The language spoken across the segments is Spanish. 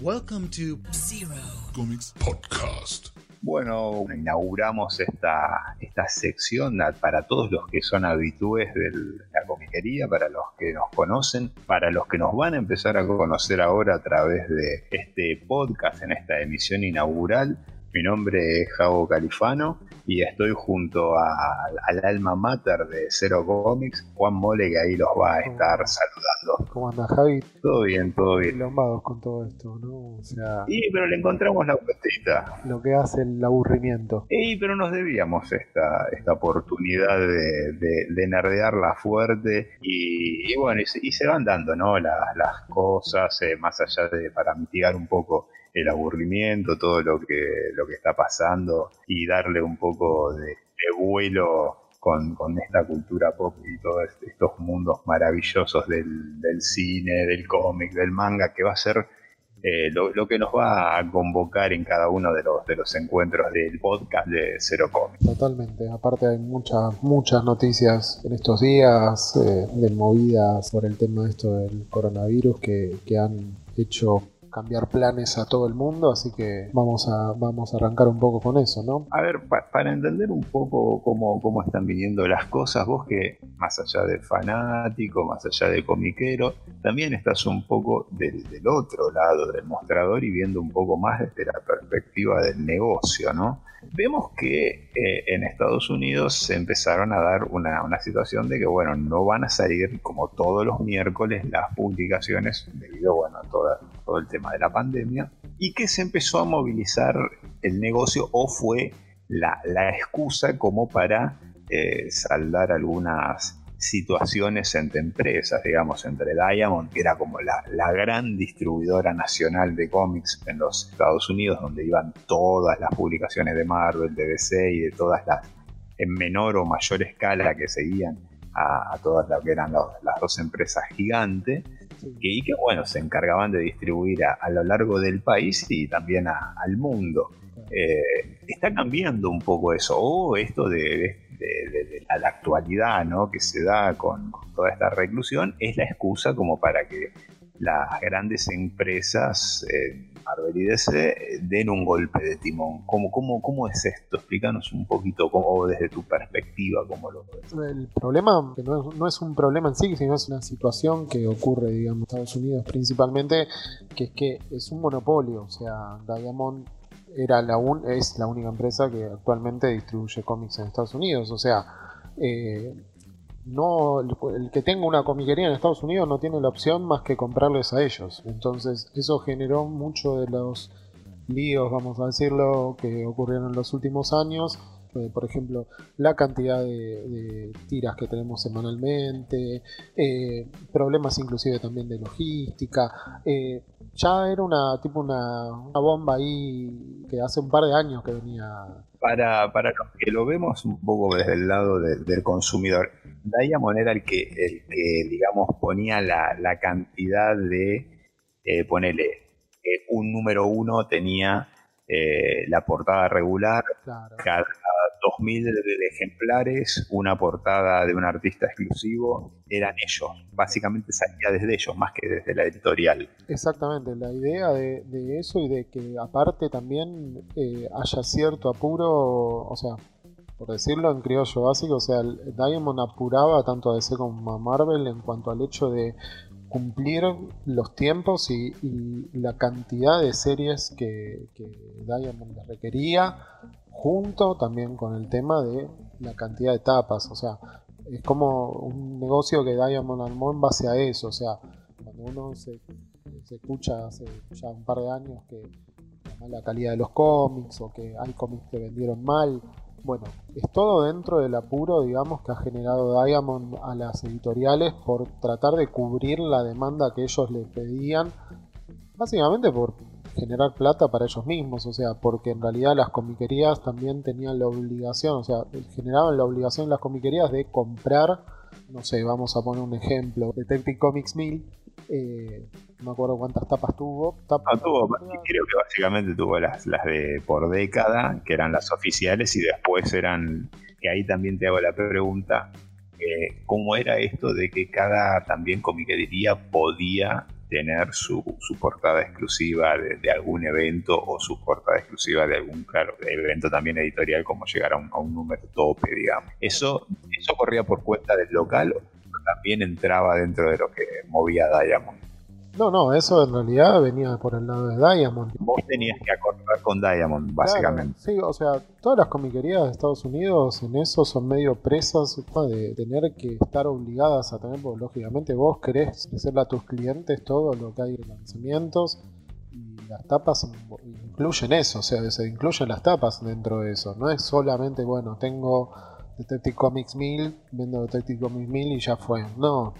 Welcome to Zero Comics Podcast. Bueno, inauguramos esta, esta sección para todos los que son habitúes de la comiquería, para los que nos conocen, para los que nos van a empezar a conocer ahora a través de este podcast en esta emisión inaugural. Mi nombre es Javo Califano y estoy junto al alma mater de Cero Comics, Juan Mole, que ahí los va a estar saludando. ¿Cómo anda Javi? Todo bien, todo bien. Lombados con todo esto, ¿no? O sea, sí, pero le encontramos la vueltita. Lo que hace el aburrimiento. Sí, pero nos debíamos esta, esta oportunidad de, de, nerdearla fuerte y, bueno, y se, van dando, ¿no? Las, las cosas, eh, más allá de para mitigar un poco el aburrimiento, todo lo que, lo que está pasando y darle un poco de, vuelo con, esta cultura pop y todos estos mundos maravillosos del, cine, del cómic, del manga, que va a ser eh, lo, que nos va a convocar en cada uno de los, de los encuentros del podcast de Cero Comics. Totalmente, aparte hay muchas, muchas noticias en estos días eh, de movidas por el tema de esto del coronavirus que, que han hecho cambiar planes a todo el mundo, así que vamos a, vamos a arrancar un poco con eso, ¿no? A ver, para entender un poco cómo, cómo están viniendo las cosas, vos que más allá de fanático, más allá de comiquero, también estás un poco del, del otro lado del mostrador y viendo un poco más desde la perspectiva del negocio, ¿no? Vemos que eh, en Estados Unidos se empezaron a dar una, situación de que, bueno, no van a salir como todos los miércoles las publicaciones debido, bueno, a todo el tema de la pandemia y que se empezó a movilizar el negocio o fue la, excusa como para eh, saldar algunas situaciones entre empresas, digamos, entre Diamond, que era como la, gran distribuidora nacional de cómics en los Estados Unidos, donde iban todas las publicaciones de Marvel, de DC y de todas las, en menor o mayor escala que seguían a, todas las que eran las dos empresas gigantes, y que, bueno, se encargaban de distribuir a, lo largo del país y también al mundo. Eh, está cambiando un poco eso, o esto de, de, la, actualidad ¿no? que se da con, toda esta reclusión es la excusa como para que las grandes empresas, eh, Marvel y DC, den un golpe de timón. ¿Cómo, cómo, cómo es esto? Explícanos un poquito cómo, desde tu perspectiva cómo lo ves. El problema, que no es, no es, un problema en sí, sino es una situación que ocurre, digamos, en Estados Unidos principalmente, que es que es un monopolio. O sea, Diamond era la es la única empresa que actualmente distribuye cómics en Estados Unidos. O sea, eh, no el, que tenga una comiquería en Estados Unidos no tiene la opción más que comprarles a ellos. Entonces, eso generó mucho de los líos, vamos a decirlo, que ocurrieron en los últimos años eh, por ejemplo, la cantidad de, tiras que tenemos semanalmente, eh, problemas inclusive también de logística. Eh, ya era una tipo una, bomba ahí que hace un par de años que venía. Para, para los que lo vemos un poco desde el lado del consumidor, Diamond era el que, el que digamos, ponía la, la cantidad de, ponele, un número uno tenía la portada regular, cada 2.000 ejemplares, una portada de un artista exclusivo, eran ellos. Básicamente salía desde ellos, más que desde la editorial. Exactamente, la idea de, eso y de que aparte también eh, haya cierto apuro, o sea, por decirlo en criollo básico, o sea, Diamond apuraba tanto a DC como a Marvel en cuanto al hecho de cumplir los tiempos y, la cantidad de series que, que Diamond requería junto también con el tema de la cantidad de etapas, o sea, es como un negocio que Diamond armó en base a eso, o sea, cuando uno se, escucha hace ya un par de años que la mala calidad de los cómics o que hay cómics que vendieron mal, bueno, es todo dentro del apuro, digamos, que ha generado Diamond a las editoriales por tratar de cubrir la demanda que ellos le pedían, básicamente por generar plata para ellos mismos, o sea, porque en realidad las comiquerías también tenían la obligación, o sea, generaban la obligación las comiquerías de comprar, no sé, vamos a poner un ejemplo, Detective Comics 1000, eh, no me acuerdo cuántas tapas tuvo. Tapas, tuvo, creo que básicamente tuvo las, las de por década, que eran las oficiales, y después eran, que ahí también te hago la pregunta, eh, cómo era esto de que cada también comiquería podía tener su, portada exclusiva de, algún evento o su portada exclusiva de algún claro, evento también editorial como llegar a un, a un número tope, digamos. Eso, eso corría por cuenta del local o también entraba dentro de lo que movía Diamond. No, no, eso en realidad venía por el lado de Diamond. Vos tenías que acordar con Diamond, básicamente. sí, o sea, todas las comiquerías de Estados Unidos en eso son medio presas de tener que estar obligadas a tener, porque lógicamente vos querés decirle a tus clientes todo lo que hay en lanzamientos y las tapas incluyen eso, o sea, se incluyen las tapas dentro de eso. No es solamente, bueno, tengo Detective Comics 1000, vendo Detective Comics 1000 y ya fue. No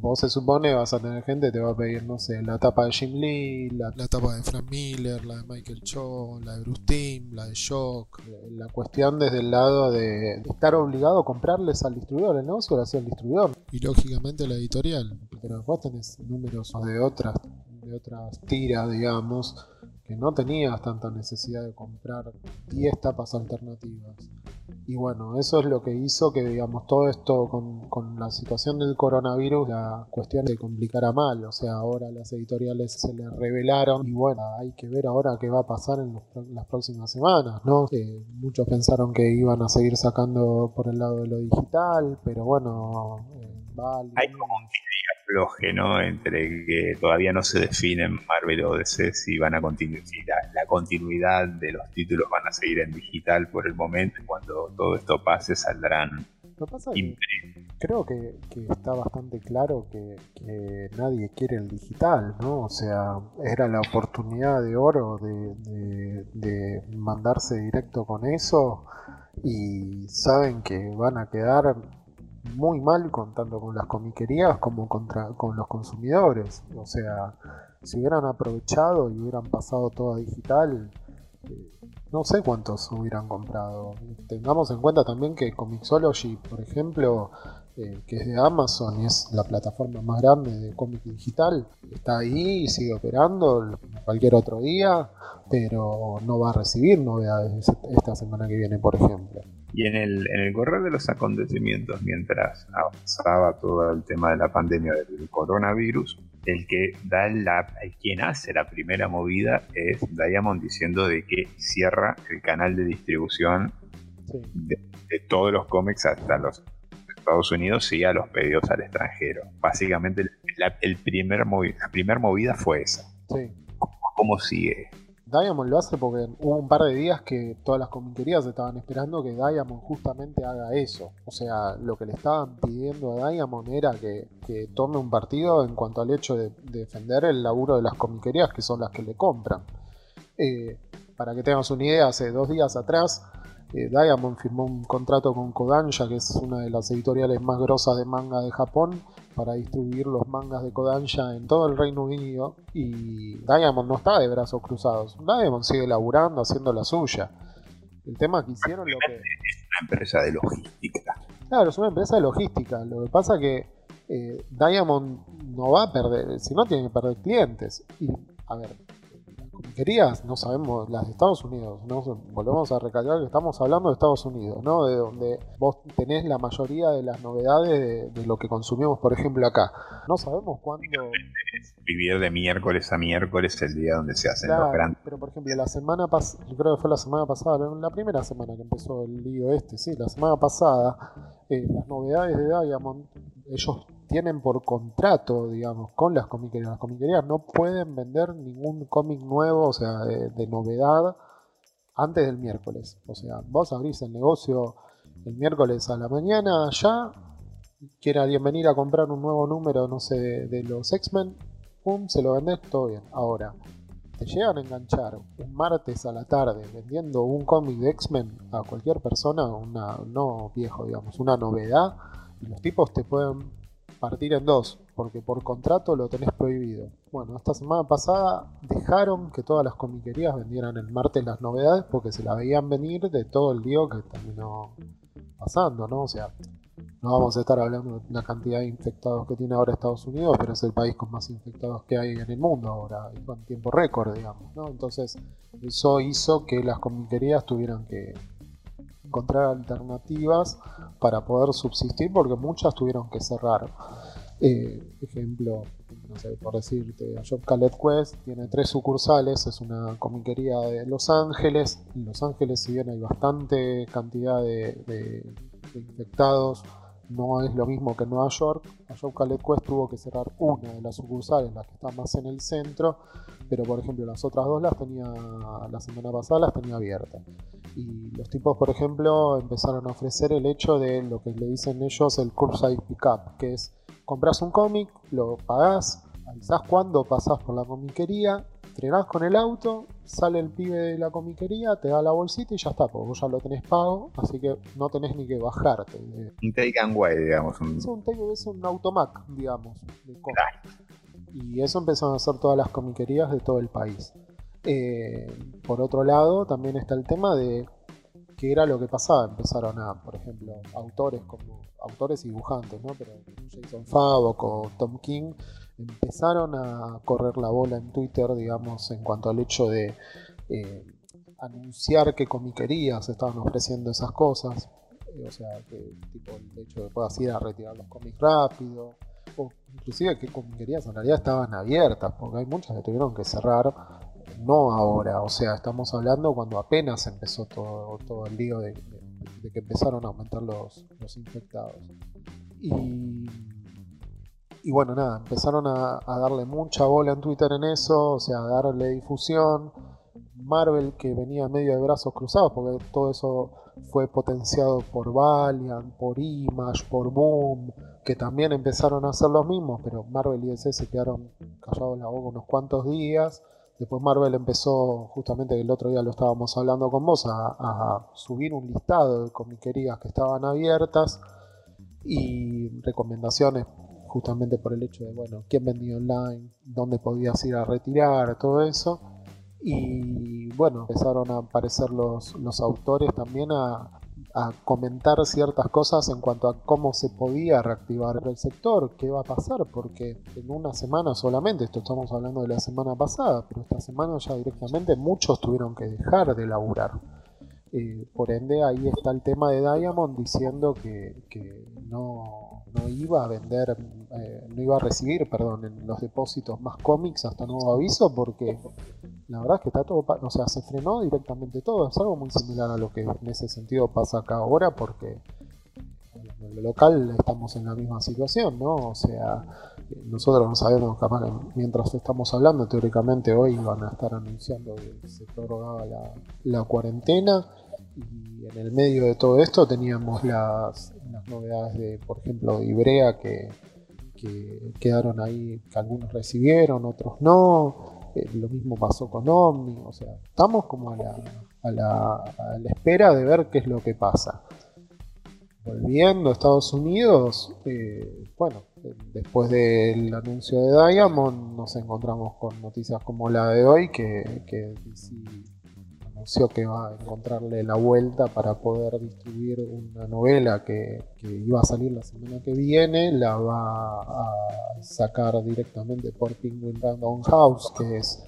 vos se supone vas a tener gente te va a pedir, no sé, la tapa de Jim Lee, la, tapa de Frank Miller, la de Michael Cho, la de Bruce Timm, la de Shock. La cuestión desde el lado de estar obligado a comprarles al distribuidor, el negocio lo hacía el distribuidor. Y lógicamente la editorial. Pero vos tenés números de otras, de otras tiras, digamos, que no tenías tanta necesidad de comprar 10 tapas alternativas. Y bueno, eso es lo que hizo que, digamos, todo esto con, con, la situación del coronavirus, la cuestión se complicara mal. O sea, ahora las editoriales se les revelaron y bueno, hay que ver ahora qué va a pasar en, las próximas semanas, ¿no? Eh, muchos pensaron que iban a seguir sacando por el lado de lo digital, pero bueno, eh, vale. Hay como un floje, ¿no? Entre que todavía no se definen Marvel o DC si van a continuar, si la, continuidad de los títulos van a seguir en digital por el momento. Cuando todo esto pase, saldrán. Lo pasa creo que, está bastante claro que, nadie quiere el digital, ¿no? O sea, era la oportunidad de oro de, de mandarse directo con eso y saben que van a quedar muy mal con, tanto con las comiquerías como contra, con los consumidores. O sea, si hubieran aprovechado y hubieran pasado todo a digital, eh, no sé cuántos hubieran comprado. Tengamos en cuenta también que Comixology, por ejemplo, eh, que es de Amazon y es la plataforma más grande de cómic digital, está ahí y sigue operando cualquier otro día, pero no va a recibir novedades esta semana que viene, por ejemplo. Y en el, en el correr de los acontecimientos, mientras avanzaba todo el tema de la pandemia del coronavirus, el que da la, quien hace la primera movida es Diamond diciendo de que cierra el canal de distribución de, todos los cómics hasta los Estados Unidos y a los pedidos al extranjero. Básicamente la, el primer la primera movida fue esa. ¿Cómo sigue? Diamond lo hace porque hubo un par de días que todas las comiquerías estaban esperando que Diamond justamente haga eso. O sea, lo que le estaban pidiendo a Diamond era que, tome un partido en cuanto al hecho de, defender el laburo de las comiquerías que son las que le compran. Eh, para que tengas una idea, hace dos días atrás eh, Diamond firmó un contrato con Kodansha, que es una de las editoriales más grosas de manga de Japón, para distribuir los mangas de Kodansha en todo el Reino Unido. Y Diamond no está de brazos cruzados. Diamond sigue laburando, haciendo la suya. El tema que hicieron lo que... Es una empresa de logística. Claro, es una empresa de logística. Lo que pasa que eh, Diamond no va a perder, si no tiene que perder clientes. Y, a ver, querías, no sabemos, las de Estados Unidos, ¿no? volvemos a recalcar que estamos hablando de Estados Unidos, ¿no? De donde vos tenés la mayoría de las novedades de, lo que consumimos, por ejemplo, acá. No sabemos cuándo... Vivir de miércoles a miércoles el día donde se hacen los grandes... Pero, por ejemplo, la semana pasada, yo creo que fue la semana pasada, la primera semana que empezó el lío este, sí, la semana pasada, eh, las novedades de Diamond, ellos tienen por contrato, digamos, con las comiquerías. Las comiquerías no pueden vender ningún cómic nuevo, o sea, de, novedad, antes del miércoles. O sea, vos abrís el negocio el miércoles a la mañana ya, quiere alguien venir a comprar un nuevo número, no sé, de, los X-Men, pum, se lo vendés, todo bien. Ahora, llegan a enganchar un martes a la tarde vendiendo un cómic de X-Men a cualquier persona, una, no viejo, digamos, una novedad, y los tipos te pueden partir en dos, porque por contrato lo tenés prohibido. Bueno, esta semana pasada dejaron que todas las comiquerías vendieran el martes las novedades porque se la veían venir de todo el lío que terminó pasando, ¿no? O sea, no vamos a estar hablando de la cantidad de infectados que tiene ahora Estados Unidos, pero es el país con más infectados que hay en el mundo ahora, con tiempo récord, digamos, ¿no? Entonces, eso hizo que las comiquerías tuvieran que encontrar alternativas para poder subsistir porque muchas tuvieron que cerrar. Eh, ejemplo, no sé, por decirte, Job Khaled Quest tiene tres sucursales, es una comiquería de Los Ángeles. En Los Ángeles, si bien hay bastante cantidad de, infectados, no es lo mismo que en Nueva York. Job Khaled Quest tuvo que cerrar una de las sucursales, la que está más en el centro, pero por ejemplo las otras dos las tenía, la semana pasada las tenía abiertas. Y los tipos, por ejemplo, empezaron a ofrecer el hecho de lo que le dicen ellos el curbside pickup, que es compras un cómic, lo pagás, avisás cuando pasás por la comiquería, frenás con el auto, sale el pibe de la comiquería, te da la bolsita y ya está, porque vos ya lo tenés pago, así que no tenés ni que bajarte. Un take and way, digamos. Un... Es un take, es un automac, digamos, Y eso empezaron a hacer todas las comiquerías de todo el país. Eh, por otro lado, también está el tema de qué era lo que pasaba. Empezaron a, por ejemplo, autores como autores y dibujantes, ¿no? Pero Jason Favok o Tom King empezaron a correr la bola en Twitter, digamos, en cuanto al hecho de eh, anunciar que comiquerías estaban ofreciendo esas cosas. Eh, o sea, que tipo el hecho de que puedas ir a retirar los cómics rápido. O inclusive que comiquerías en realidad estaban abiertas, porque hay muchas que tuvieron que cerrar no ahora, o sea, estamos hablando cuando apenas empezó todo, todo el lío de, que empezaron a aumentar los, infectados. Y, y, bueno, nada, empezaron a, darle mucha bola en Twitter en eso, o sea, a darle difusión. Marvel que venía medio de brazos cruzados, porque todo eso fue potenciado por Valiant, por Image, por Boom, que también empezaron a hacer los mismos, pero Marvel y DC se quedaron callados la boca unos cuantos días Después Marvel empezó, justamente el otro día lo estábamos hablando con vos, a, subir un listado de comiquerías que estaban abiertas y recomendaciones justamente por el hecho de, bueno, quién vendía online, dónde podías ir a retirar, todo eso. Y bueno, empezaron a aparecer los, los autores también a, a comentar ciertas cosas en cuanto a cómo se podía reactivar el sector, qué va a pasar, porque en una semana solamente, esto estamos hablando de la semana pasada, pero esta semana ya directamente muchos tuvieron que dejar de laburar. Eh, por ende, ahí está el tema de Diamond diciendo que, no, iba a vender, eh, no iba a recibir, perdón, en los depósitos más cómics hasta nuevo aviso, porque la verdad es que está todo, o sea, se frenó directamente todo. Es algo muy similar a lo que en ese sentido pasa acá ahora, porque en lo local estamos en la misma situación, ¿no? O sea, nosotros no sabemos, mientras estamos hablando, teóricamente hoy van a estar anunciando que se prorrogaba la, la cuarentena y en el medio de todo esto teníamos las, novedades de, por ejemplo, Ibrea que, quedaron ahí, que algunos recibieron, otros no. Eh, lo mismo pasó con Omni. O sea, estamos como a la, a, la, a la espera de ver qué es lo que pasa. Volviendo a Estados Unidos, eh, bueno, después del anuncio de Diamond nos encontramos con noticias como la de hoy que, que que va a encontrarle la vuelta para poder distribuir una novela que, iba a salir la semana que viene, la va a sacar directamente por Penguin Random House, que es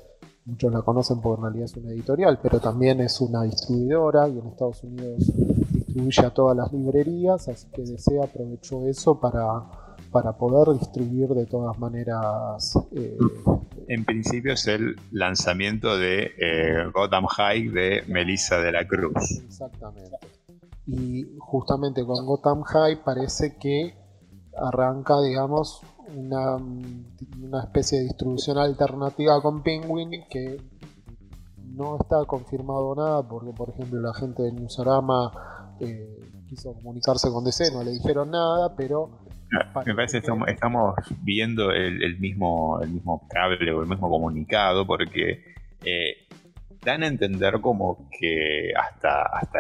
muchos la conocen porque en realidad es una editorial, pero también es una distribuidora y en Estados Unidos distribuye a todas las librerías, así que desea aprovechó eso para, para poder distribuir de todas maneras eh, en principio es el lanzamiento de eh, Gotham High de Melissa de la Cruz. Exactamente. Y justamente con Gotham High parece que arranca, digamos, una, una especie de distribución alternativa con Penguin que no está confirmado nada porque, por ejemplo, la gente de Newsarama eh, quiso comunicarse con DC, no le dijeron nada, pero me parece que estamos, viendo el, mismo, el mismo cable o el mismo comunicado porque eh, dan a entender como que hasta, hasta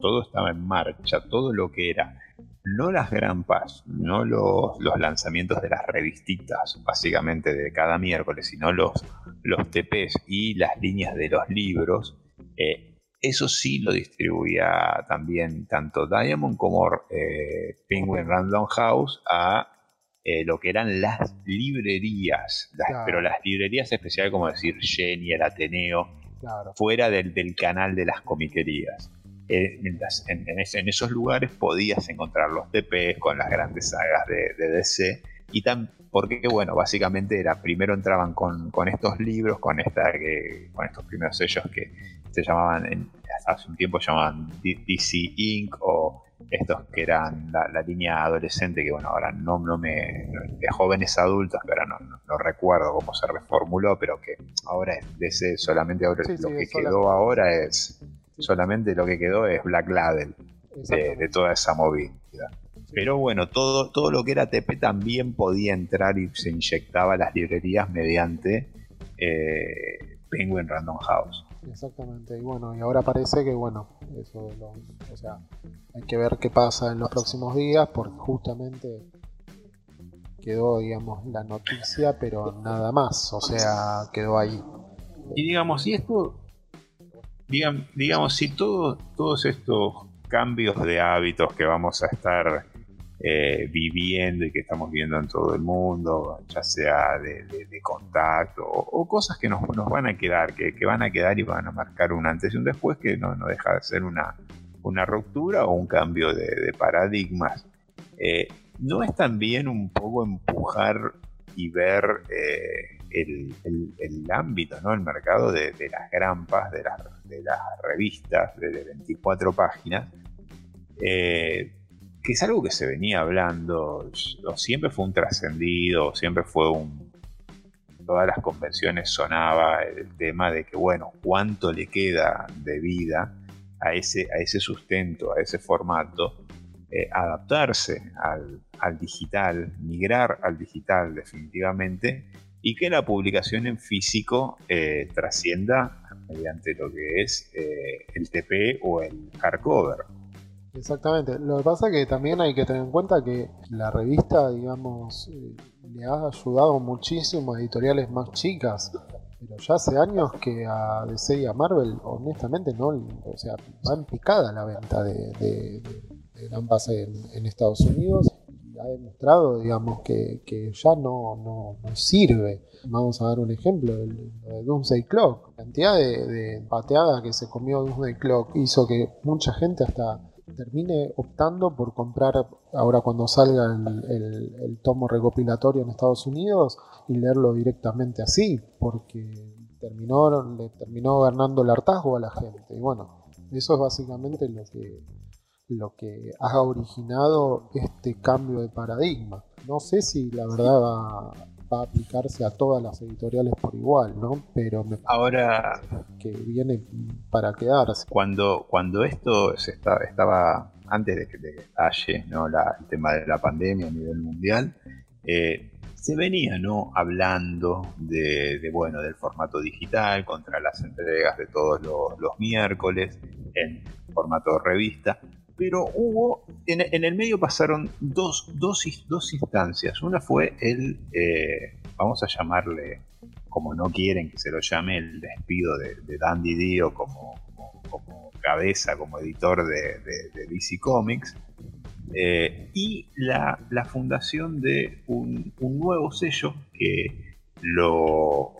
todo estaba en marcha, todo lo que era, no las Gran Paz, no los, los lanzamientos de las revistitas, básicamente de cada miércoles, sino los, los TPs y las líneas de los libros, eh, eso sí lo distribuía también tanto Diamond como eh, Penguin Random House a eh, lo que eran las librerías, pero las librerías especiales como decir Jenny, el Ateneo, fuera del, canal de las comiquerías. eh, en, esos lugares podías encontrar los TPs con las grandes sagas de, DC. Y tan, porque, bueno, básicamente era, primero entraban con, estos libros, con, esta, con estos primeros sellos que se llamaban, hace un tiempo llamaban DC Inc. o estos que eran la, línea adolescente, que bueno, ahora no, no me. de jóvenes adultos, que ahora no, recuerdo cómo se reformuló, pero que ahora es DC, solamente ahora lo que quedó ahora es solamente lo que quedó es Black Label de, toda esa movida. Pero bueno, todo, todo lo que era TP también podía entrar y se inyectaba a las librerías mediante eh, Penguin Random House. Exactamente, y bueno, y ahora parece que bueno, eso o sea, hay que ver qué pasa en los próximos días, porque justamente quedó, digamos, la noticia, pero nada más, o sea, quedó ahí. Y digamos, y esto digamos, si todos estos cambios de hábitos que vamos a estar eh, viviendo y que estamos viendo en todo el mundo, ya sea de, contacto o, cosas que nos, van a quedar, que, van a quedar y van a marcar un antes y un después, que no, deja de ser una, ruptura o un cambio de, paradigmas. Eh, ¿No es también un poco empujar y ver eh, el, ámbito, ¿no? el mercado de, las grampas, de, las revistas de 24 páginas, que es algo que se venía hablando, o siempre fue un trascendido, siempre fue un... Todas las convenciones sonaba el tema de que, bueno, cuánto le queda de vida a ese, a ese sustento, a ese formato, eh, adaptarse al, al, digital, migrar al digital definitivamente, y que la publicación en físico eh, trascienda mediante lo que es eh, el TP o el hardcover. Exactamente. Lo que pasa es que también hay que tener en cuenta que la revista, digamos, eh, le ha ayudado muchísimo a editoriales más chicas. Pero ya hace años que a DC y a Marvel, honestamente, no, o sea, va en picada la venta de, de, en Estados Unidos ha demostrado, digamos, que, ya no, sirve. Vamos a dar un ejemplo, el, de Doomsday Clock. La cantidad de, pateada que se comió Doomsday Clock hizo que mucha gente hasta termine optando por comprar ahora cuando salga el, tomo recopilatorio en Estados Unidos y leerlo directamente así, porque terminó, le terminó ganando el hartazgo a la gente. Y bueno, eso es básicamente lo que lo que ha originado este cambio de paradigma. No sé si la verdad va, a aplicarse a todas las editoriales por igual, ¿no? Pero me ahora que viene para quedarse. Cuando, cuando esto se estaba antes de que, estalle ¿no? el tema de la pandemia a nivel mundial, eh, se venía ¿no? hablando de, bueno, del formato digital contra las entregas de todos los, los miércoles en formato revista, pero hubo, en, el medio pasaron dos, dos, dos, instancias. Una fue el, eh, vamos a llamarle, como no quieren que se lo llame, el despido de, Dandy Dio como, como, cabeza, como editor de, DC Comics. Eh, y la, fundación de un, nuevo sello que lo,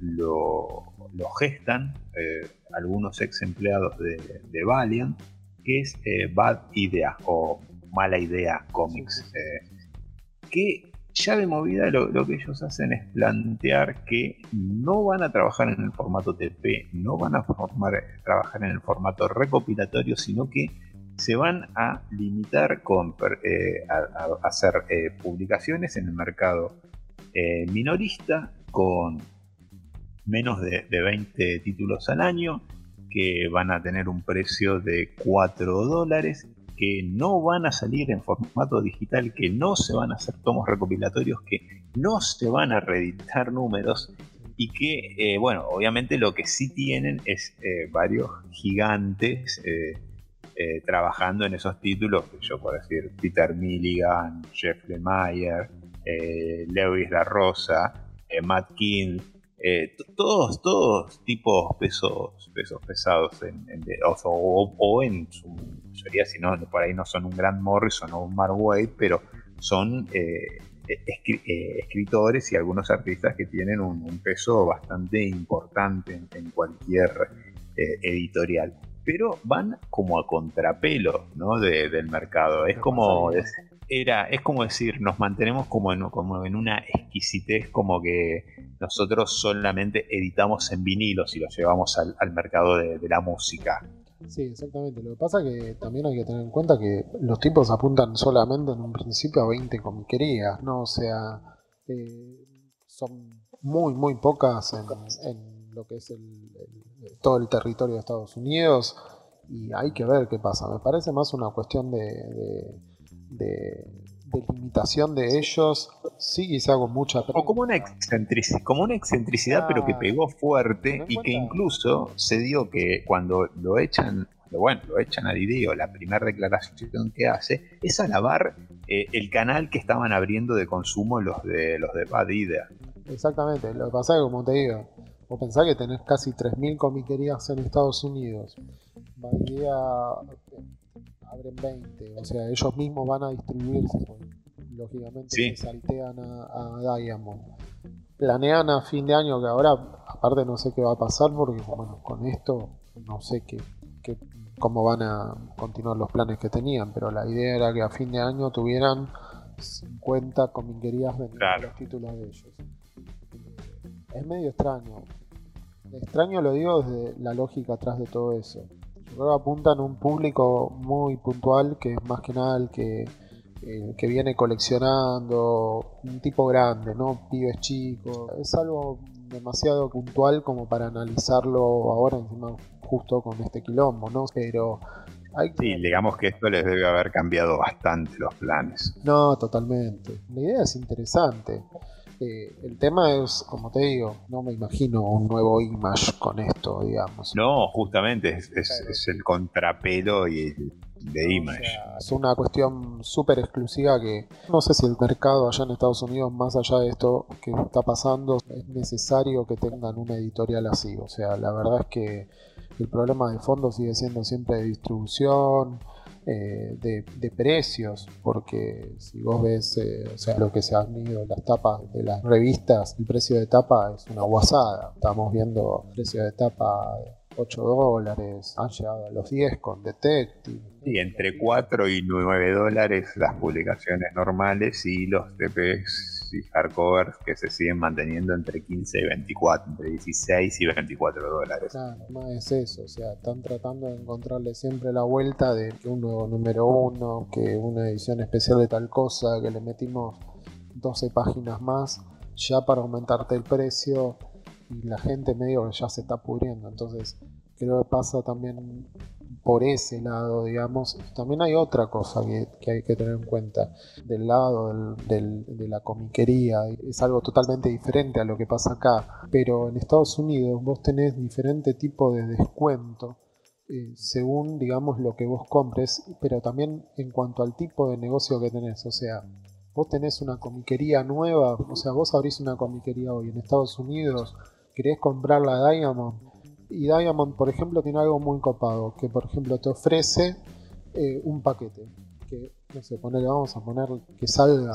lo, gestan eh, algunos ex empleados de, de Valiant que es eh, Bad Idea o Mala Idea Comics. Eh, que ya de movida lo, que ellos hacen es plantear que no van a trabajar en el formato TP, no van a trabajar en el formato recopilatorio, sino que se van a limitar con, eh, a, hacer publicaciones en el mercado minorista con menos de, de 20 títulos al año que van a tener un precio de 4 dólares, que no van a salir en formato digital, que no se van a hacer tomos recopilatorios, que no se van a reeditar números y que, eh, bueno, obviamente lo que sí tienen es eh, varios gigantes eh, trabajando en esos títulos, yo puedo decir Peter Milligan, Jeff Lemire, Lewis La Rosa, Matt King, eh, todos, todos tipos pesos, pesos pesados en, o, en su mayoría, si no, por ahí no son un Grant Morrison o un Mark Waid, pero son eh, eh, escritores y algunos artistas que tienen un, peso bastante importante en, cualquier editorial. pero van como a contrapelo ¿no? del mercado. Es como, es, era, es como decir, nos mantenemos como en, como en una exquisitez, como que nosotros solamente editamos en vinilos y los llevamos al, mercado de, la música. Sí, exactamente. Lo que pasa es que también hay que tener en cuenta que los tipos apuntan solamente en un principio a 20 comiquerías, ¿no? O sea, eh, son muy, muy pocas en, lo que es todo el territorio de Estados Unidos y hay que ver qué pasa. Me parece más una cuestión de, limitación de ellos. Sí, quizá con mucha... O como una excentricidad, como una excentricidad pero que pegó fuerte y que incluso se dio que cuando lo echan bueno, lo echan a Dideo, la primera declaración que hace es alabar eh, el canal que estaban abriendo de consumo los de los de Bad Idea. Exactamente, lo que pasa es que como te digo, vos pensás que tenés casi 3.000 comiquerías en Estados Unidos. Bad Idea abren 20, o sea, ellos mismos van a distribuirse, lógicamente se saltean a, Diamond. Planean a fin de año, que ahora, aparte no sé qué va a pasar, porque bueno, con esto no sé qué, cómo van a continuar los planes que tenían, pero la idea era que a fin de año tuvieran 50 comiquerías vendiendo los títulos de ellos. Es medio extraño. Extraño lo digo desde la lógica atrás de todo eso luego apuntan a un público muy puntual que es más que nada el que, que viene coleccionando, un tipo grande, ¿no? Pibes chicos. Es algo demasiado puntual como para analizarlo ahora encima justo con este quilombo, ¿no? Pero hay Sí, digamos que esto les debe haber cambiado bastante los planes. No, totalmente. La idea es interesante. Eh, el tema es, como te digo, no me imagino un nuevo Image con esto, digamos. No, justamente es, el contrapelo y de Image. es una cuestión súper exclusiva que no sé si el mercado allá en Estados Unidos, más allá de esto que está pasando, es necesario que tengan una editorial así. O sea, la verdad es que el problema de fondo sigue siendo siempre de distribución, eh, de, precios, porque si vos ves eh, o sea, lo que se han ido las tapas de las revistas, el precio de tapa es una guasada. Estamos viendo precio de tapa 8 dólares, han llegado a los 10 con Detective. Y entre 4 y 9 dólares las publicaciones normales y los TPs y hardcovers que se siguen manteniendo entre 15 y 24, entre 16 y 24 dólares. Claro, más es eso, o sea, están tratando de encontrarle siempre la vuelta de un nuevo número uno, que una edición especial de tal cosa, que le metimos 12 páginas más ya para aumentarte el precio y la gente medio ya se está pudriendo, entonces creo que pasa también por ese lado, digamos. También hay otra cosa que, hay que tener en cuenta del lado de la comiquería. Es algo totalmente diferente a lo que pasa acá. Pero en Estados Unidos vos tenés diferente tipo de descuento eh, según, digamos, lo que vos compres, pero también en cuanto al tipo de negocio que tenés. O sea, vos tenés una comiquería nueva, o sea, vos abrís una comiquería hoy en Estados Unidos, querés comprar la Diamond y Diamond, por ejemplo, tiene algo muy copado, que por ejemplo te ofrece eh, un paquete, que no sé, ponele, vamos a poner que salga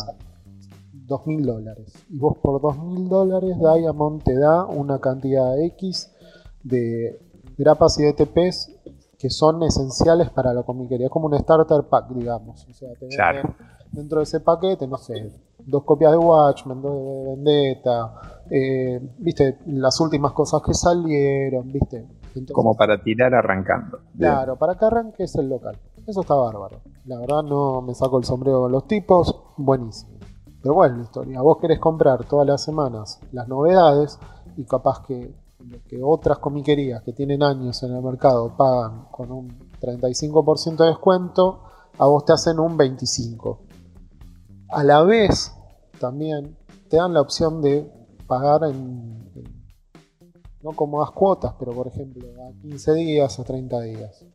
dos mil dólares. Y vos por dos mil dólares Diamond te da una cantidad X de grapas y ETPs que son esenciales para la comiquería. Es como un starter pack, digamos. O sea, te dentro de ese paquete, no sé, dos copias de Watchmen, dos de Vendetta, eh, viste, las últimas cosas que salieron, viste. Como para tirar arrancando. Claro, para que arranques el local. Eso está bárbaro. La verdad no me saco el sombrero con los tipos, buenísimo. Pero bueno, la historia, vos querés comprar todas las semanas las novedades y capaz que, que otras comiquerías que tienen años en el mercado pagan con un 35% de descuento, a vos te hacen un 25%. A la vez, también te dan la opción de pagar en, no como das cuotas, pero por ejemplo a 15 días, a 30 días.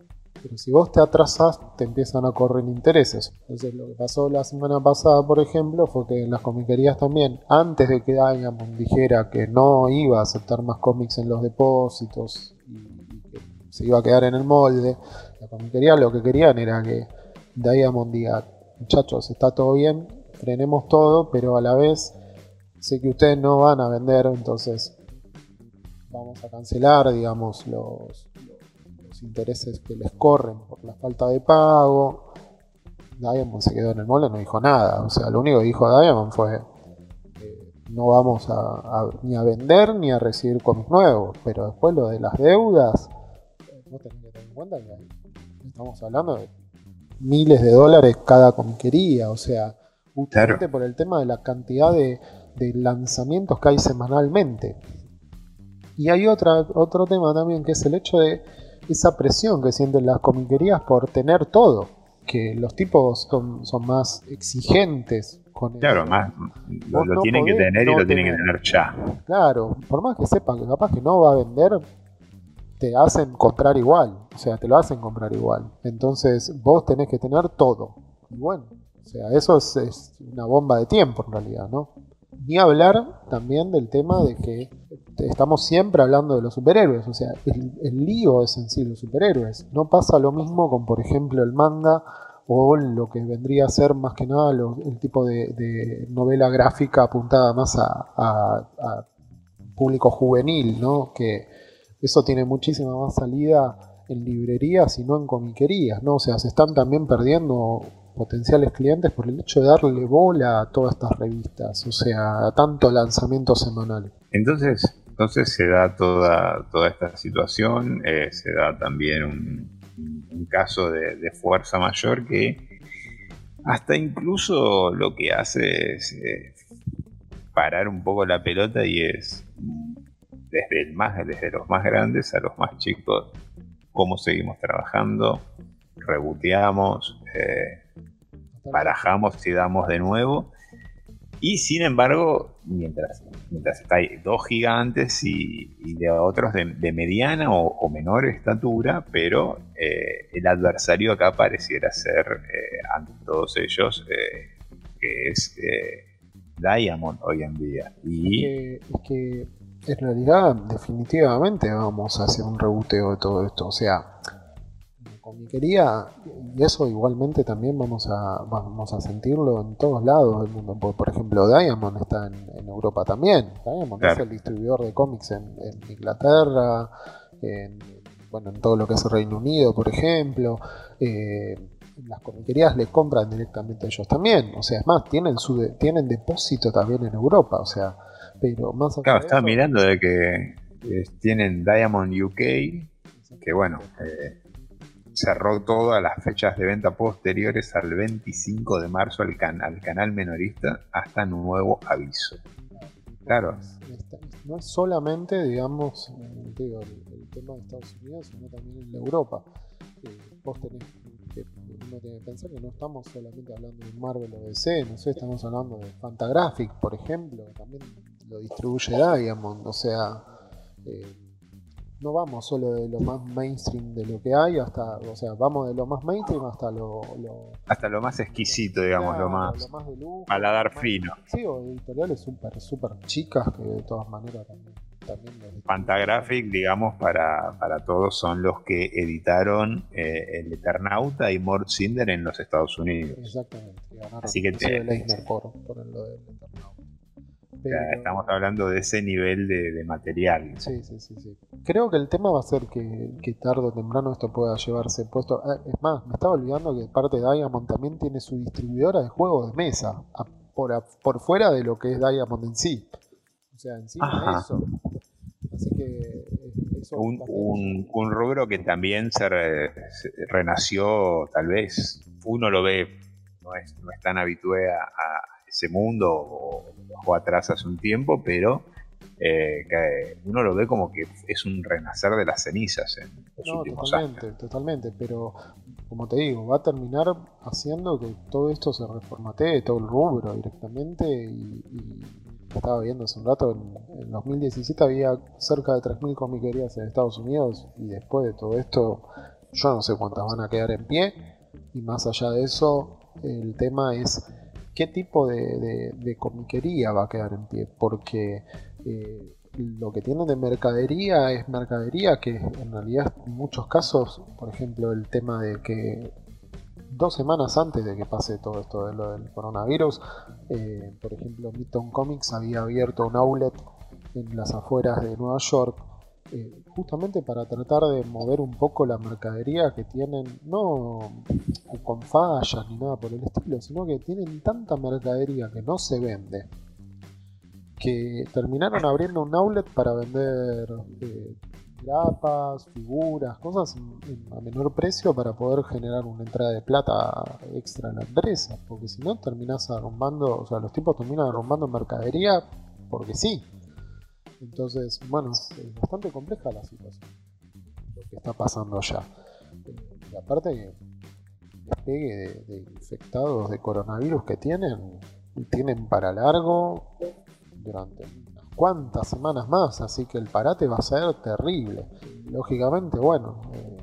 Pero si vos te atrasas, te empiezan a correr intereses. Entonces, lo que pasó la semana pasada, por ejemplo, fue que en las comiquerías también, antes de que Diamond dijera que no iba a aceptar más cómics en los depósitos y que se iba a quedar en el molde, la comiquería lo que querían era que Diamond diga, muchachos, está todo bien, frenemos todo, pero a la vez sé que ustedes no van a vender, entonces vamos a cancelar, digamos, los, los intereses que les corren por la falta de pago. Diamond se quedó en el mole, no dijo nada. O sea, lo único que dijo Diamond fue eh, no vamos a, ni a vender ni a recibir cómics nuevos. Pero después lo de las deudas, no tenés que tener en cuenta que estamos hablando de miles de dólares cada comiquería. O sea, justamente por el tema de la cantidad de, de lanzamientos que hay semanalmente. Y hay otra, otro tema también que es el hecho de esa presión que sienten las comiquerías por tener todo. Que los tipos son, son más exigentes con Claro, más lo, tienen que tener y lo tienen que tener ya. Claro, por más que sepan que capaz que no va a vender, te hacen comprar igual. O sea, te lo hacen comprar igual. Entonces vos tenés que tener todo. Y bueno, sea, eso es, una bomba de tiempo en realidad, ¿no? Ni hablar también del tema de que estamos siempre hablando de los superhéroes, o sea, el, lío es en sí los superhéroes. No pasa lo mismo con, por ejemplo, el manga o lo que vendría a ser más que nada el tipo de, novela gráfica apuntada más a, público juvenil, ¿no? Que eso tiene muchísima más salida en librerías y no en comiquerías, ¿no? O sea, se están también perdiendo potenciales clientes por el hecho de darle bola a todas estas revistas, o sea, a tanto lanzamiento semanal. Entonces, entonces se da toda, toda esta situación, eh, se da también un, caso de, fuerza mayor que hasta incluso lo que hace es eh, parar un poco la pelota y es desde, el más, desde los más grandes a los más chicos cómo seguimos trabajando, reboteamos, eh, barajamos y damos de nuevo. Y sin embargo, mientras, mientras está dos gigantes y, de otros de, mediana o, menor estatura, pero eh, el adversario acá pareciera ser, eh, ante todos ellos, eh, que es Diamond hoy en día. Y... Es que, es que en realidad definitivamente vamos a hacer un rebuteo de todo esto. O sea, comiquería, y eso igualmente también vamos a, vamos a sentirlo en todos lados del mundo. Por, ejemplo, Diamond está en, Europa también. Diamond es el distribuidor de cómics en, Inglaterra, en, bueno, en todo lo que es Reino Unido, por ejemplo. Eh, las comiquerías le compran directamente a ellos también. O sea, es más, tienen su tienen depósito también en Europa. O sea, pero más Claro, estaba mirando de que eh, tienen Diamond UK, que bueno, eh, cerró todas las fechas de venta posteriores al 25 de marzo al, canal menorista hasta nuevo aviso. Claro. No es solamente, digamos, digo, el, tema de Estados Unidos, sino también en Europa. Eh, que, uno tiene que pensar que no estamos solamente hablando de Marvel o DC, no sé, estamos hablando de Fantagraphic, por ejemplo, también lo distribuye Diamond, o sea, eh, no vamos solo de lo más mainstream de lo que hay hasta, o sea, vamos de lo más mainstream hasta lo, hasta lo más exquisito, digamos, lo más, lo de lujo, paladar fino. Sí, o editoriales súper super chicas que de todas maneras también. Fantagraphic, digamos, para, para todos son los que editaron eh, El Eternauta y Mort Cinder en los Estados Unidos. Exactamente. Así que te, por, por lo del Eternauta estamos hablando de ese nivel de, material. Sí, sí, sí, Creo que el tema va a ser que, tarde o temprano esto pueda llevarse puesto. Ah, es más, me estaba olvidando que parte de Diamond también tiene su distribuidora de juegos de mesa, por, por fuera de lo que es Diamond en sí. O sea, encima de eso. Así que eh, un, un, rubro que también se, renació, tal vez, uno lo ve, no es, no es tan habitué a, ese mundo o, atrás hace un tiempo, pero eh, uno lo ve como que es un renacer de las cenizas en los últimos totalmente, años. Totalmente, pero como te digo, va a terminar haciendo que todo esto se reformatee, todo el rubro directamente y, estaba viendo hace un rato, en, en 2017 había cerca de 3.000 comiquerías en Estados Unidos y después de todo esto yo no sé cuántas van a quedar en pie y más allá de eso el tema es qué tipo de, comiquería va a quedar en pie, porque eh, lo que tiene de mercadería es mercadería que en realidad en muchos casos, por ejemplo, el tema de que dos semanas antes de que pase todo esto de lo del coronavirus, eh, por ejemplo, Midtown Comics había abierto un outlet en las afueras de Nueva York eh, justamente para tratar de mover un poco la mercadería que tienen, no con fallas ni nada por el estilo, sino que tienen tanta mercadería que no se vende, que terminaron abriendo un outlet para vender eh, grapas, figuras, cosas a menor precio para poder generar una entrada de plata extra en la empresa, porque si no terminas arrumbando, o sea, los tipos terminan arrumbando mercadería porque sí. Entonces, bueno, es bastante compleja la situación, lo que está pasando allá. Y aparte, despegue de, infectados de coronavirus que tienen, tienen para largo durante unas cuantas semanas más, así que el parate va a ser terrible. Lógicamente, bueno, eh,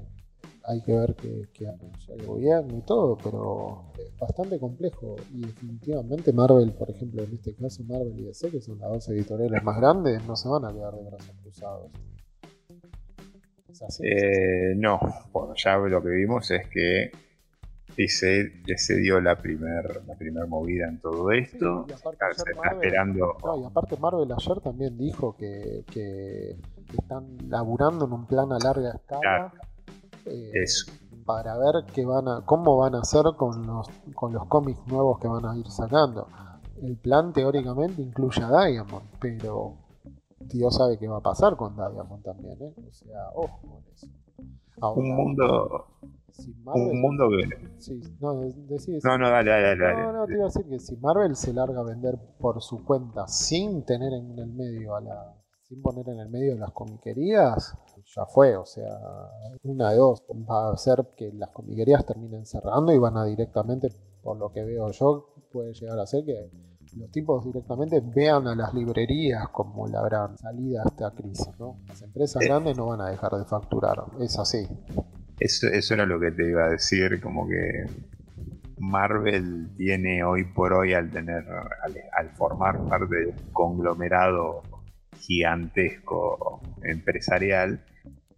hay que ver que, que el gobierno y todo, pero es bastante complejo y definitivamente Marvel, por ejemplo, en este caso Marvel y DC, que son las dos editoriales más grandes, no se van a quedar de brazos cruzados. Eh, no, bueno, ya lo que vimos es que DC dio la primer, la primer movida en todo esto. y aparte se está esperando. y aparte Marvel ayer también dijo que, que están laburando en un plan a larga escala. Eh, para ver qué van a, cómo van a hacer con los, con los cómics nuevos que van a ir sacando. El plan teóricamente incluye a Diamond, pero Dios sabe qué va a pasar con Diamond también, ¿eh? O sea, ojo con eso. un mundo. un mundo que. no, no, no, dale, dale, dale. No, no, te iba a decir que si Marvel se larga a vender por su cuenta sin tener en el medio a la. Sin poner en el medio las comiquerías, ya fue, o sea, una de dos, va a hacer que las comiquerías terminen cerrando y van a directamente, por lo que veo yo, puede llegar a ser que los tipos directamente vean a las librerías como la gran salida a esta crisis, ¿no? Las empresas grandes no van a dejar de facturar, es así. Eso, eso era lo que te iba a decir, como que Marvel tiene hoy por hoy al tener, al formar parte de un conglomerado gigantesco empresarial,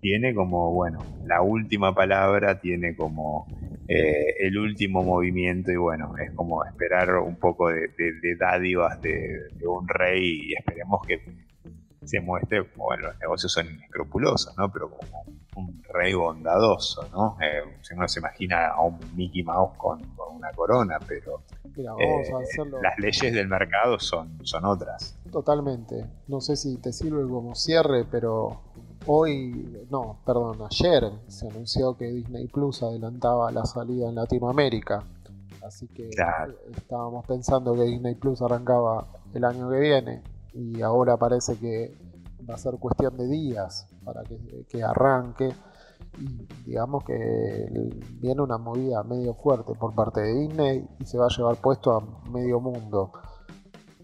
tiene como, bueno, la última palabra, tiene como eh, el último movimiento y bueno, es como esperar un poco de, dádivas de, un rey y esperemos que se muestre, bueno, los negocios son inescrupulosos, ¿no? Pero como un rey bondadoso, ¿no? Eh, uno se imagina a un Mickey Mouse con, una corona, pero eh, las leyes del mercado son, son otras. Totalmente. No sé si te sirve como cierre, pero hoy, no, perdón, ayer se anunció que Disney Plus adelantaba la salida en Latinoamérica. Así que estábamos pensando que Disney Plus arrancaba el año que viene y ahora parece que va a ser cuestión de días para que, arranque. Y digamos que viene una movida medio fuerte por parte de Disney y se va a llevar puesto a medio mundo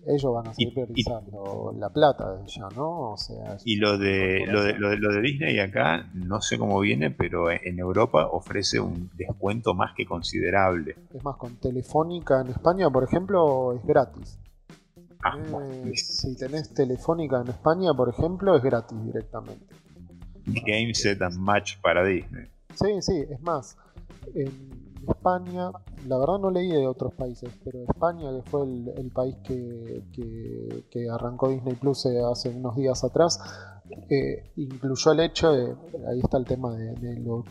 ellos van a seguir priorizando la plata de ya, ¿no? O sea, y lo de, lo de, lo, de, lo, de, Disney acá, no sé cómo viene, pero en Europa ofrece un descuento más que considerable. Es más, con Telefónica en España, por ejemplo, es gratis. Ah, eh, si tenés Telefónica en España, por ejemplo, es gratis directamente. Game Set and Match para Disney. Sí, sí, es más. En España, la verdad no leí de otros países, pero España, que fue el, país que, que, arrancó Disney Plus eh, hace unos días atrás, eh, incluyó el hecho de, ahí está el tema de, lo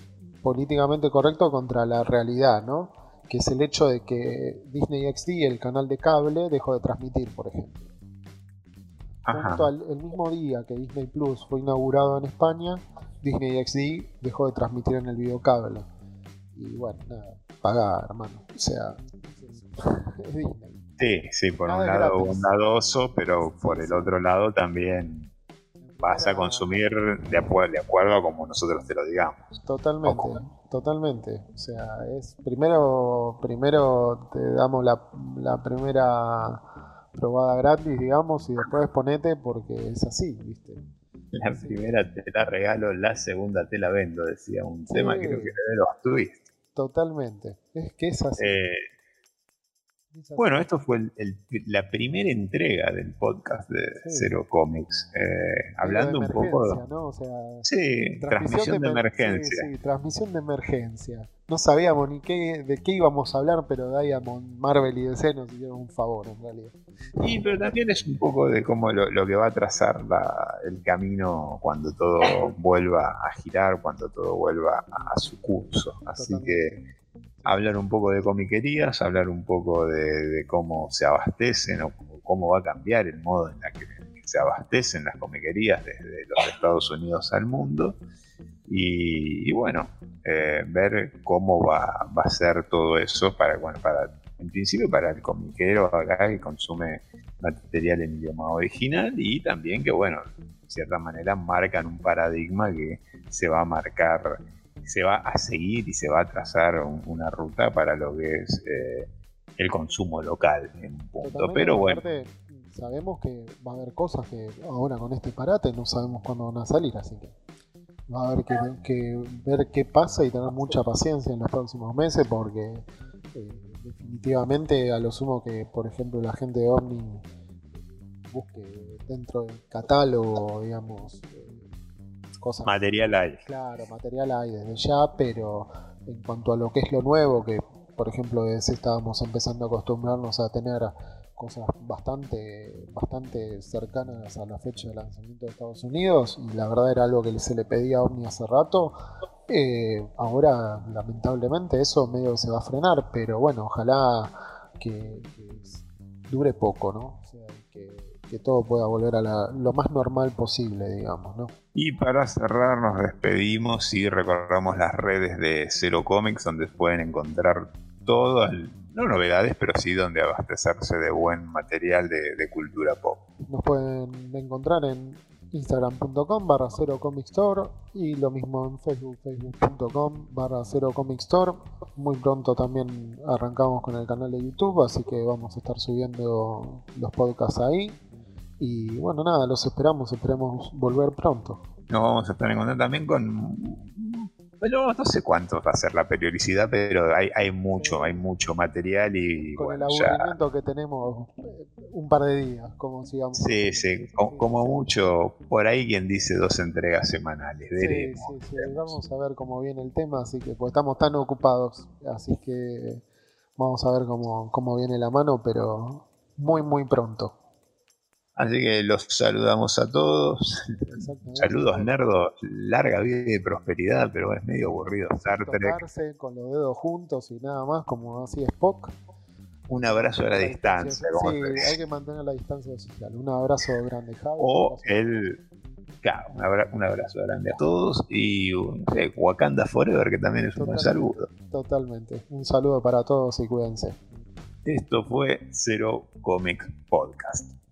políticamente correcto contra la realidad, ¿no? Que es el hecho de que Disney XD, el canal de cable, dejó de transmitir, por ejemplo. Junto al, el mismo día que Disney Plus fue inaugurado en España, Disney XD dejó de transmitir en el videocable. Y bueno, nada, pagar, hermano. O sea, Sí, sí, por un lado bondadoso, pero por el otro lado también vas a consumir de, acuerdo, de acuerdo a como nosotros te lo digamos. Totalmente, totalmente. O sea, es primero, primero te damos la, la primera probada gratis, digamos, y después ponete porque es así, ¿viste? La primera te la regalo, la segunda te la vendo, decía un tema creo que era de los twists. Totalmente. Es que es así. Eh, Bueno, esto fue la primera entrega del podcast de Cero Comics, eh, hablando un poco. ¿no? sí, transmisión, de, emergencia. Sí, transmisión de emergencia. No sabíamos ni qué, de qué íbamos a hablar, pero Diamond, Marvel y DC nos hicieron un favor en realidad. Sí, pero también es un poco de cómo lo, que va a trazar el camino cuando todo vuelva a girar, cuando todo vuelva a, su curso. Así que hablar un poco de comiquerías, hablar un poco de, cómo se abastecen o cómo va a cambiar el modo en la que, se abastecen las comiquerías desde los Estados Unidos al mundo. Y, bueno, eh, ver cómo va, a ser todo eso para, bueno, para, en principio para el comiquero acá que consume material en idioma original y también que, bueno, de cierta manera marcan un paradigma que se va a marcar se va a seguir y se va a trazar una ruta para lo que es eh, el consumo local en un punto. Pero bueno. sabemos que va a haber cosas que ahora con este parate no sabemos cuándo van a salir, así que va a haber que, ver qué pasa y tener mucha paciencia en los próximos meses porque eh, definitivamente a lo sumo que por ejemplo la gente de Omni busque dentro del catálogo digamos Material hay. Claro, material hay desde ya, pero en cuanto a lo que es lo nuevo, que por ejemplo desde estábamos empezando a acostumbrarnos a tener cosas bastante, bastante cercanas a la fecha de lanzamiento de Estados Unidos, y la verdad era algo que se le pedía a Omni hace rato. Eh, ahora, lamentablemente, eso medio se va a frenar, pero bueno, ojalá que, dure poco, ¿no? O sea, que que todo pueda volver a lo más normal posible, digamos, ¿no? Y para cerrar nos despedimos y recordamos las redes de Cero Comics donde pueden encontrar todo, no novedades, pero sí donde abastecerse de buen material de, cultura pop. Nos pueden encontrar en instagram.com barra cero comic store y lo mismo en facebook facebook.com barra cero comic store muy pronto también arrancamos con el canal de youtube así que vamos a estar subiendo los podcasts ahí y bueno, nada, los esperamos, esperemos volver pronto. Nos vamos a estar encontrando también con. Bueno, no sé cuánto va a ser la periodicidad, pero hay, hay mucho, hay mucho material y. Con el aburrimiento que tenemos eh, un par de días, como sigamos. Sí, sí, como, mucho, por ahí quien dice dos entregas semanales. Sí, sí, sí, vamos a ver cómo viene el tema, así que pues estamos tan ocupados, así que vamos a ver cómo, cómo viene la mano, pero muy, muy pronto. Así que los saludamos a todos. Saludos nerdos, larga vida y prosperidad, pero es medio aburrido Star Trek. con los dedos juntos y nada más, como así Spock. Un abrazo a la distancia. sí, hay que mantener la distancia social. Un abrazo grande, Javi. O el. un, abrazo, grande a todos y un, Wakanda Forever, que también es un saludo. Totalmente. Un saludo para todos y cuídense. Esto fue Zero Comic Podcast.